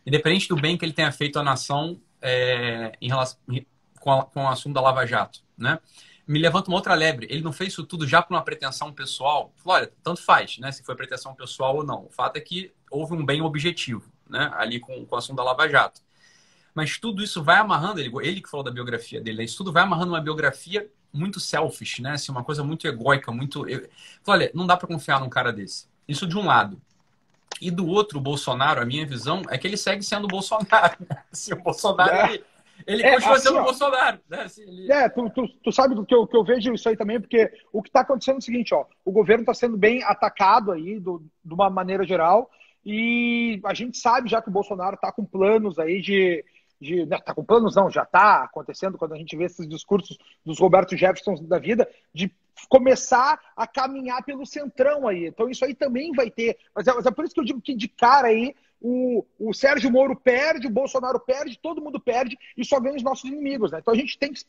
Independente do bem que ele tenha feito à nação, é, em relação, com, a, com o assunto da Lava Jato, né? Me levanta uma outra lebre. Ele não fez isso tudo já por uma pretensão pessoal. Olha, tanto faz, né? Se foi pretensão pessoal ou não. O fato é que houve um bem objetivo, né? Ali com, com o assunto da Lava Jato. Mas tudo isso vai amarrando, ele, ele que falou da biografia dele, né? isso tudo vai amarrando uma biografia muito selfish, né? Assim, uma coisa muito egóica, muito. Olha, não dá para confiar num cara desse. Isso de um lado. E do outro, o Bolsonaro, a minha visão é que ele segue sendo o Bolsonaro. Se o Bolsonaro, é. ele, ele é, continua assim, sendo o Bolsonaro. Né? Assim, ele... É, tu, tu, tu, sabe do que eu, que eu vejo isso aí também, porque o que está acontecendo é o seguinte, ó, o governo está sendo bem atacado aí, do, de uma maneira geral, e a gente sabe já que o Bolsonaro está com planos aí de, de né, tá com planos não, já está acontecendo quando a gente vê esses discursos dos Roberto Jefferson da vida, de começar a caminhar pelo centrão aí. Então isso aí também vai ter. Mas é, mas é por isso que eu digo que de cara aí o, o Sérgio Moro perde, o Bolsonaro perde, todo mundo perde e só vem os nossos inimigos. Né? Então a gente tem que,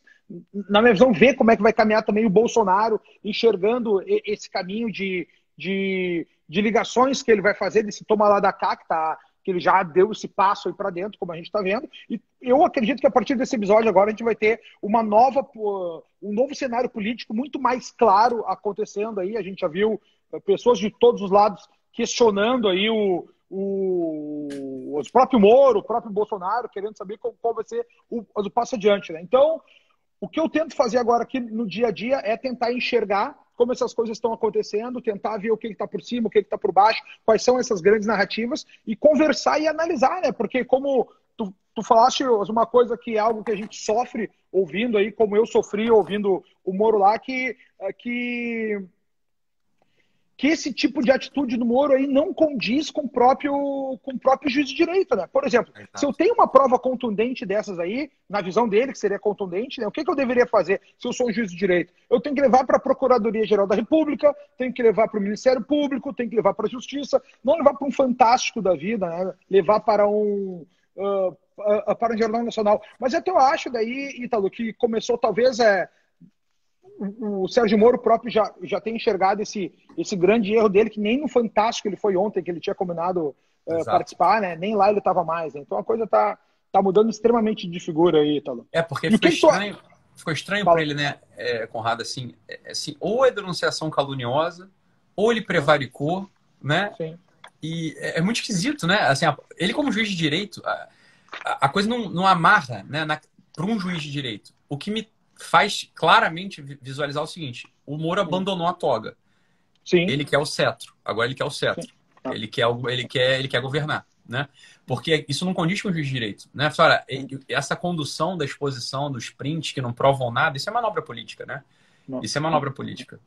na minha visão, ver como é que vai caminhar também o Bolsonaro, enxergando esse caminho de, de, de ligações que ele vai fazer, desse toma lá da cá, que tá que ele já deu esse passo aí para dentro, como a gente está vendo. E eu acredito que a partir desse episódio agora a gente vai ter uma nova, um novo cenário político muito mais claro acontecendo aí. A gente já viu eh, pessoas de todos os lados questionando aí o, o, o próprio Moro, o próprio Bolsonaro, querendo saber qual, qual vai ser o, o passo adiante. Né? Então, o que eu tento fazer agora aqui no dia a dia é tentar enxergar como essas coisas estão acontecendo, tentar ver o que está por cima, o que está por baixo, quais são essas grandes narrativas e conversar e analisar, né? Porque como tu, tu falaste uma coisa que é algo que a gente sofre ouvindo aí, como eu sofri ouvindo o Moro lá, que, que que esse tipo de atitude do Moro aí não condiz com o próprio, com o próprio juiz de direito, né? Por exemplo, é se eu tenho uma prova contundente dessas aí, na visão dele, que seria contundente, né? O que, que eu deveria fazer se eu sou um juiz de direito? Eu tenho que levar para a Procuradoria-Geral da República, tenho que levar para o Ministério Público, tenho que levar para a Justiça, não levar para um fantástico da vida, né? Levar para um... Uh, uh, para um Jornal Nacional. Mas até eu acho daí, Ítalo, que começou talvez... É, o Sérgio Moro próprio já, já tem enxergado esse, esse grande erro dele, que nem no Fantástico ele foi ontem, que ele tinha combinado uh, participar, né? Nem lá ele estava mais. Né? Então a coisa tá, tá mudando extremamente de figura aí, Talo. É, porque ficou estranho, ficou estranho para ele, né, é, Conrado, assim, é, assim, ou é denunciação caluniosa, ou ele prevaricou, né? Sim. E é, é muito esquisito, né? Assim, ele como juiz de direito, a, a coisa não, não amarra, né, para um juiz de direito. O que me faz claramente visualizar o seguinte: o Moro abandonou a toga. Sim. Ele quer o cetro. Agora ele quer o cetro. Tá. Ele quer, ele quer, ele quer governar, né? Porque isso não condiz com o juiz de direito, né? Olha, essa condução da exposição dos prints que não provam nada, isso é manobra política, né? Não. Isso é manobra política.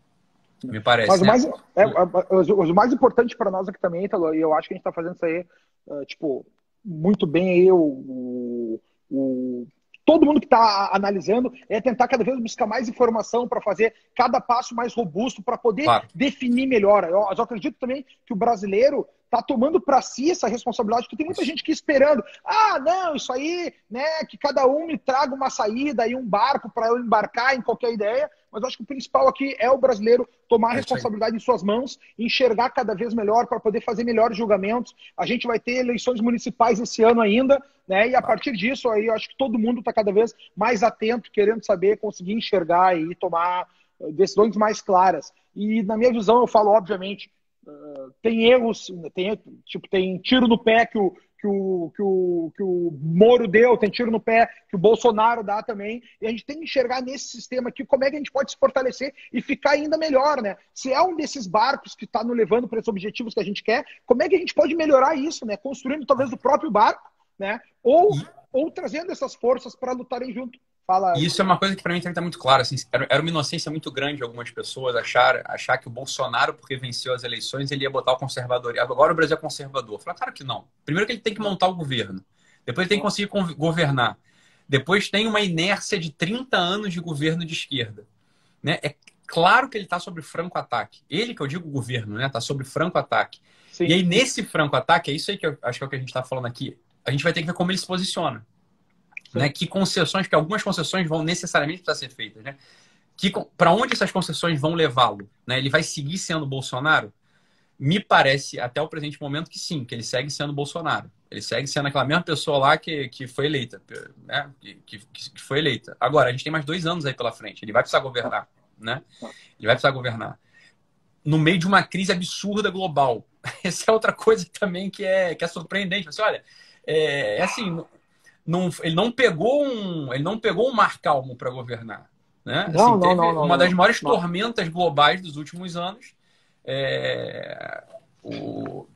Me parece. Mas né? o, mais, é, é, o, mais importante para nós aqui também, Italo, e eu acho que a gente está fazendo isso aí, uh, tipo, muito bem aí, o, o todo mundo que está analisando é tentar cada vez buscar mais informação para fazer cada passo mais robusto, para poder claro. definir melhor. Eu, eu, acredito também que o brasileiro está tomando para si essa responsabilidade, porque tem muita gente que esperando, ah, não, isso aí, né, que cada um me traga uma saída e um barco para eu embarcar em qualquer ideia, mas acho que o principal aqui é o brasileiro tomar a é responsabilidade em suas mãos, enxergar cada vez melhor para poder fazer melhores julgamentos. A gente vai ter eleições municipais esse ano ainda, né? E a partir disso aí eu acho que todo mundo está cada vez mais atento, querendo saber, conseguir enxergar e tomar eh, decisões mais claras. E na minha visão eu falo obviamente Tem erros, tem, tipo, tem tiro no pé que o, que o, que, o, que o Moro deu, tem tiro no pé que o Bolsonaro dá também. E a gente tem que enxergar nesse sistema aqui como é que a gente pode se fortalecer e ficar ainda melhor, né? Se é um desses barcos que está nos levando para esses objetivos que a gente quer, como é que a gente pode melhorar isso, né? Construindo talvez o próprio barco, né? Ou, ou trazendo essas forças para lutarem junto. Fala. E isso é uma coisa que para mim também está muito claro. Assim, era uma inocência muito grande de algumas pessoas achar, achar que o Bolsonaro, porque venceu as eleições, ele ia botar o conservador. Agora o Brasil é conservador. Fala, claro que não. Primeiro que ele tem que montar o governo. Depois ele tem que conseguir governar. Depois tem uma inércia de 30 anos de governo de esquerda. Né? É claro que ele está sob franco ataque. Ele, que eu digo governo, né? Está sob franco ataque. Sim. E aí, nesse franco ataque, é isso aí que eu acho que é o que a gente está falando aqui. A gente vai ter que ver como ele se posiciona né? Que concessões, que algumas concessões vão necessariamente precisar ser feitas, né? Que para onde essas concessões vão levá-lo, né? Ele vai seguir sendo Bolsonaro? Me parece até o presente momento que sim, que ele segue sendo Bolsonaro. Ele segue sendo aquela mesma pessoa lá que, que foi eleita, né? Que, que, que foi eleita. Agora, a gente tem mais dois anos aí pela frente. Ele vai precisar governar, né? Ele vai precisar governar no meio de uma crise absurda global. Essa é outra coisa também que é, que é surpreendente. Você olha, é, é assim, não, ele não pegou um, ele não pegou um mar calmo para governar. Né? Não, assim, não, não, não, uma das maiores tormentas globais dos últimos anos. É, o,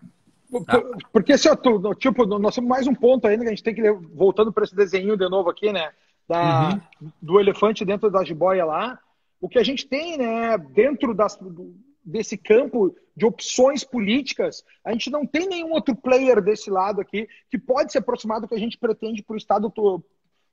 Porque, se eu, tipo, nós temos mais um ponto ainda que a gente tem que, voltando para esse desenho de novo aqui, né? Da, uhum. Do elefante dentro da jiboia lá. O que a gente tem, né, dentro das, desse campo de opções políticas, a gente não tem nenhum outro player desse lado aqui que pode se aproximar do que a gente pretende para o Estado,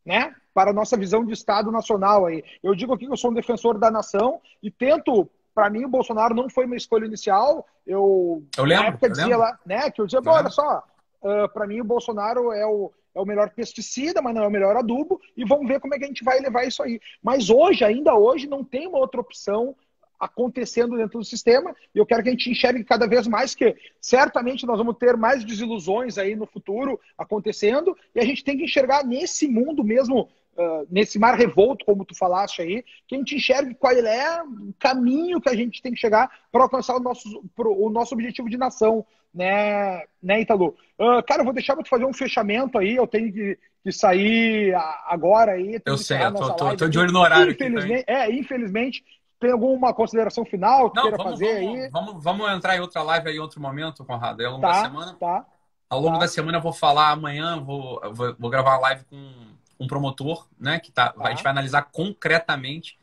né? Para a nossa visão de Estado nacional aí. Eu digo aqui que eu sou um defensor da nação e tento para mim o Bolsonaro não foi uma escolha inicial. Eu, eu lembro, na época eu dizia lembro. lá, né, que eu dizia, olha só, uh, para mim o Bolsonaro é o, é o melhor pesticida, mas não é o melhor adubo, e vamos ver como é que a gente vai levar isso aí. Mas hoje, ainda hoje, não tem uma outra opção acontecendo dentro do sistema, e eu quero que a gente enxergue cada vez mais que certamente nós vamos ter mais desilusões aí no futuro acontecendo, e a gente tem que enxergar nesse mundo mesmo Uh, nesse mar revolto, como tu falaste aí, que a gente enxergue qual é o caminho que a gente tem que chegar para alcançar o nosso, pro, o nosso objetivo de nação, né, né Italu? Uh, cara, eu vou deixar para tu fazer um fechamento aí, eu tenho que, que sair agora aí. Eu sei, eu tô, tô, tô, de olho no horário infelizmente, aqui É, infelizmente, tem alguma consideração final que Não, queira vamos, fazer vamos, aí? Vamos, vamos entrar em outra live aí em outro momento, Conrado. Ao longo tá, da semana. Tá. Ao longo tá. da semana eu vou falar amanhã, vou, vou, vou gravar uma live com um promotor, né? Que tá, tá. a gente vai analisar concretamente,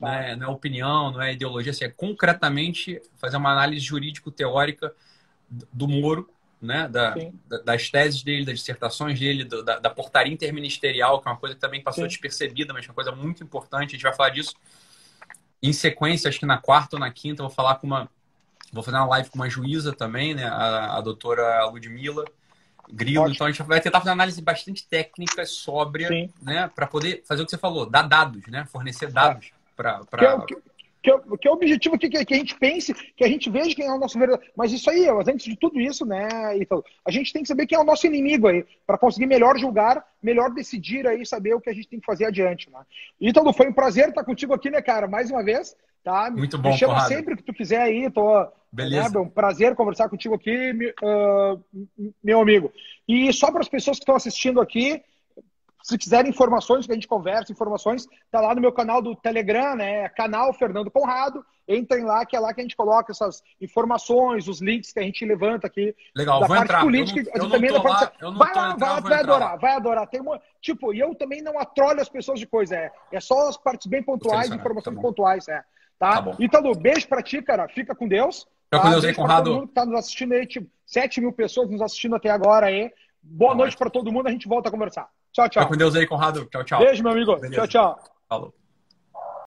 tá. né, não é opinião, não é ideologia, assim, é concretamente fazer uma análise jurídico-teórica do Moro, né, da, das teses dele, das dissertações dele, do, da, da, portaria interministerial, que é uma coisa que também passou Sim. despercebida, mas é uma coisa muito importante. A gente vai falar disso em sequência, acho que na quarta ou na quinta, eu vou falar com uma. Vou fazer uma live com uma juíza também, né? A, a doutora Ludmilla Grilo. Ótimo. Então a gente vai tentar fazer uma análise bastante técnica, sóbria, Sim. né? Para poder fazer o que você falou, dar dados, né? Fornecer dados é. para. Pra... Que, é que, é é o objetivo que, que a gente pense, que a gente veja quem é o nosso verdadeiro. Mas isso aí, antes de tudo isso, né, Ítalo, a gente tem que saber quem é o nosso inimigo aí, para conseguir melhor julgar, melhor decidir aí, saber o que a gente tem que fazer adiante. Né? Ítalo, foi um prazer estar contigo aqui, né, cara, mais uma vez. Tá? Muito bom, Me chama sempre que tu quiser aí, tô. Beleza. Né, um prazer conversar contigo aqui, uh, meu amigo. E só para as pessoas que estão assistindo aqui, se quiserem informações que a gente conversa, informações, tá lá no meu canal do Telegram, né? Canal Fernando Conrado. Entrem lá, que é lá que a gente coloca essas informações, os links que a gente levanta aqui. Legal, da vou parte entrar. política. Eu não, eu também não tô lá, eu não vai lá, entrar, vai, vai adorar, vai adorar. Tem uma, tipo, e eu também não atrolho as pessoas de coisa, é, é só as partes bem pontuais, informações tá tá é. Tá? tá Ítalo, beijo pra ti, cara. Fica com Deus. Fica tá? com Deus aí, Conrado. Todo mundo que tá nos assistindo aí, tipo, 7 mil pessoas nos assistindo até agora aí. Boa tá noite para todo mundo, a gente volta a conversar. Tchau, tchau. Fica com Deus aí, Conrado. Tchau, tchau. Beijo, meu amigo. Beleza. Tchau, tchau. Falou.